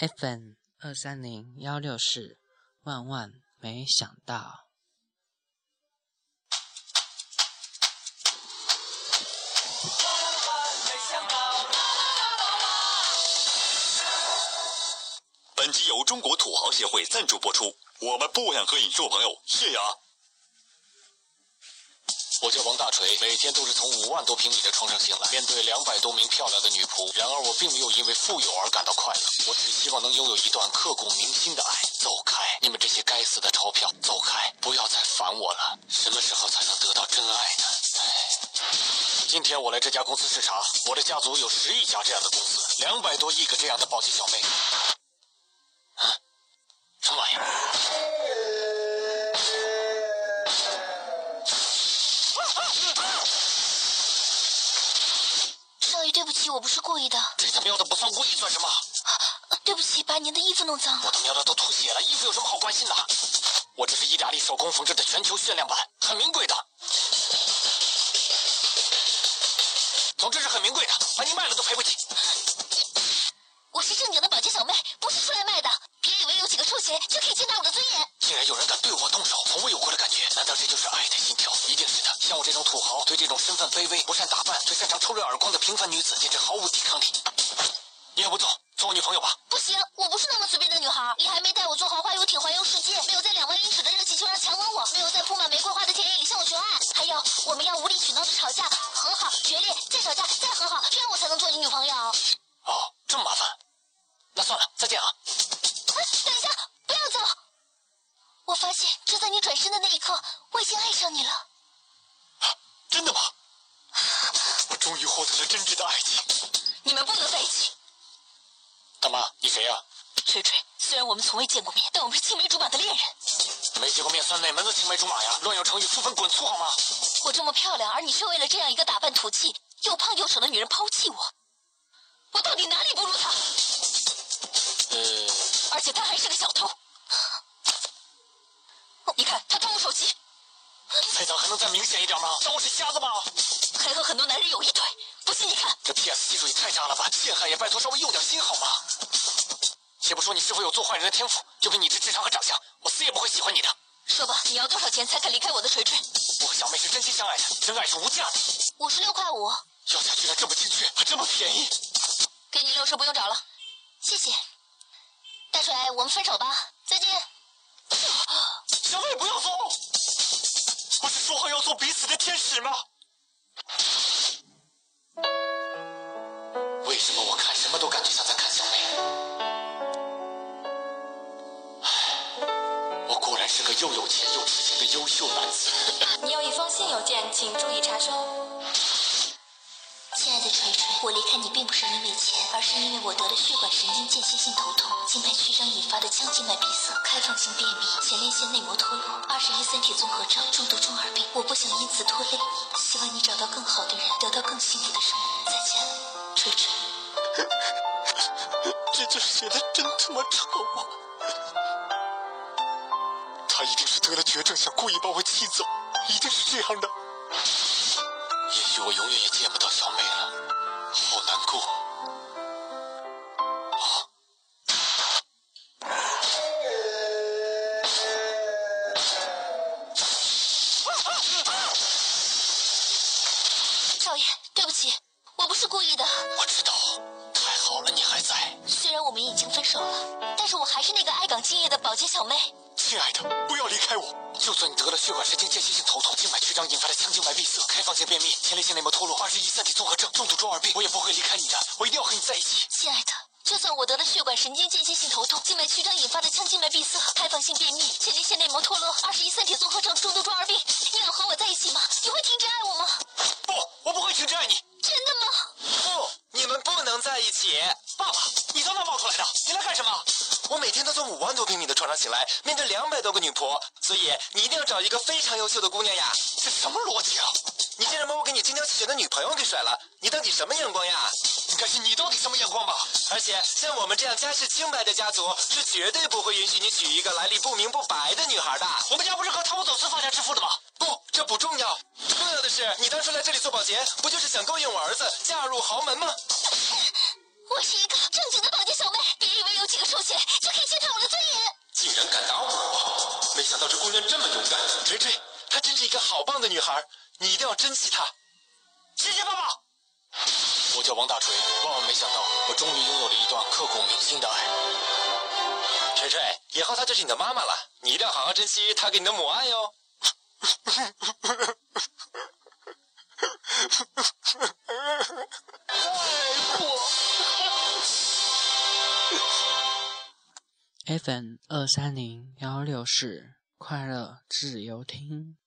FN 二三零幺六四，万万没想到。本集由中国土豪协会赞助播出，我们不想和你做朋友，谢啊！我叫王大锤，每天都是从五万多平米的床上醒来，面对两百多名漂亮的女仆。然而我并没有因为富有而感到快乐，我只希望能拥有一段刻骨铭心的爱。走开，你们这些该死的钞票！走开，不要再烦我了。什么时候才能得到真爱呢？今天我来这家公司视察，我的家族有十亿家这样的公司，两百多亿个这样的保洁小妹。不起，我不是故意的。这他喵的不算故意算什么？对不起，把您的衣服弄脏了。我他喵的都吐血了，衣服有什么好关心的？我这是意大利手工缝制的全球限量版，很名贵的。总之是很名贵的，把你卖了都赔不起。我是正经的保洁小妹，不是出来卖的。别以为有几个臭鞋就可以践踏我的尊严。竟然有人敢对我动手，从未有过的感觉，难道这就是爱的。像我这种土豪，对这种身份卑微、不善打扮、最擅长抽人耳光的平凡女子，简直毫无抵抗力。你也不做，做我女朋友吧。不行，我不是那么随便的女孩。你还没带我坐豪华游艇环游世界，没有在两万英尺的热气球上强吻我，没有在铺满玫瑰花的田野里向我求爱。还有，我们要无理取闹的吵架，和好、决裂，再吵架，再和好，这样我才能做你女朋友。哦，这么麻烦。那算了，再见啊。哎，等一下，不要走！我发现，就在你转身的那一刻，我已经爱上你了。真的吗？我终于获得了真挚的爱情。你们不能在一起。大妈，你谁呀、锤锤，虽然我们从未见过面，但我们是青梅竹马的恋人。没见过面算哪门子青梅竹马呀？乱用成语，负分滚粗好吗？我这么漂亮，而你却为了这样一个打扮土气、又胖又丑的女人抛弃我，我到底哪里不如她？呃，而且她还是个小偷。你看，她菜刀还能再明显一点吗？当我是瞎子吗？还和很多男人有一腿。不信你看，这 PS 技术也太渣了吧！陷害也拜托稍微用点心好吗？且不说你是否有做坏人的天赋，就凭你这智商和长相，我死也不会喜欢你的。说吧，你要多少钱才肯离开我的锤锤？我和小妹是真心相爱的，真爱是无价的。五十六块五，要价居然这么精确，还这么便宜。给你六十，不用找了。谢谢。大锤，我们分手吧，再见。说好要做彼此的天使吗？为什么我看什么都感觉像在看小美？我果然是个又有钱又痴情的优秀男子。你有一封信邮件，请注意查收。我离开你并不是因为钱，而是因为我得了血管神经间歇性头痛，静脉曲张引发的腔静脉闭塞、开放性便秘、前列腺内膜脱落、二十一三体综合症、重度中耳病。我不想因此拖累你，希望你找到更好的人，得到更幸福的生活。再见，锤锤。这字写的真他妈丑啊！他一定是得了绝症，想故意把我气走，一定是这样的。也许我永远也见不到小妹少爷，对不起，我不是故意的。我知道，太好了，你还在，虽然我们已经分手了，但是我还是那个爱岗敬业的保洁小妹。亲爱的，不要离开我。就算你得了血管神经间歇性头痛、静脉曲张引发的腔静脉闭塞、开放性便秘、前列腺内膜脱落、二十一三体综合症、重度中二病，我也不会离开你的。我一定要和你在一起。亲爱的，就算我得了血管神经间歇性头痛、静脉曲张引发的腔静脉闭塞、开放性便秘、前列腺内膜脱落、二十一三体综合症、重度中二病，你要和我在一起吗？你会停止爱我吗？不，我不会停止爱你。真的吗？不，你们不能在一起。爸爸，你从哪冒出来的？你来干什么？我每天都从五万多平米的床上醒来，面对两百多个女仆，所以你一定要找一个非常优秀的姑娘呀。这什么逻辑啊？你竟然把我给你精挑细选的女朋友给甩了，你到底什么眼光呀？应该是你到底什么眼光吧？而且像我们这样家世清白的家族，是绝对不会允许你娶一个来历不明不白的女孩的。我们家不是靠淘宝走私发家致富的吗？不，这不重要，是你当初来这里做保洁不就是想勾引我儿子嫁入豪门吗？我是一个正经的保洁小妹别以为有几个臭钱就可以践踏我的尊严。竟然敢打我！没想到这姑娘这么勇敢！锤锤她真是一个好棒的女孩你一定要珍惜她。谢谢爸爸。我叫王大锤万万没想到我终于拥有了一段刻骨铭心的爱。锤锤以后她就是你的妈妈了你一定要好好珍惜她给你的母爱哟。FM 二三零幺六四快乐自由听。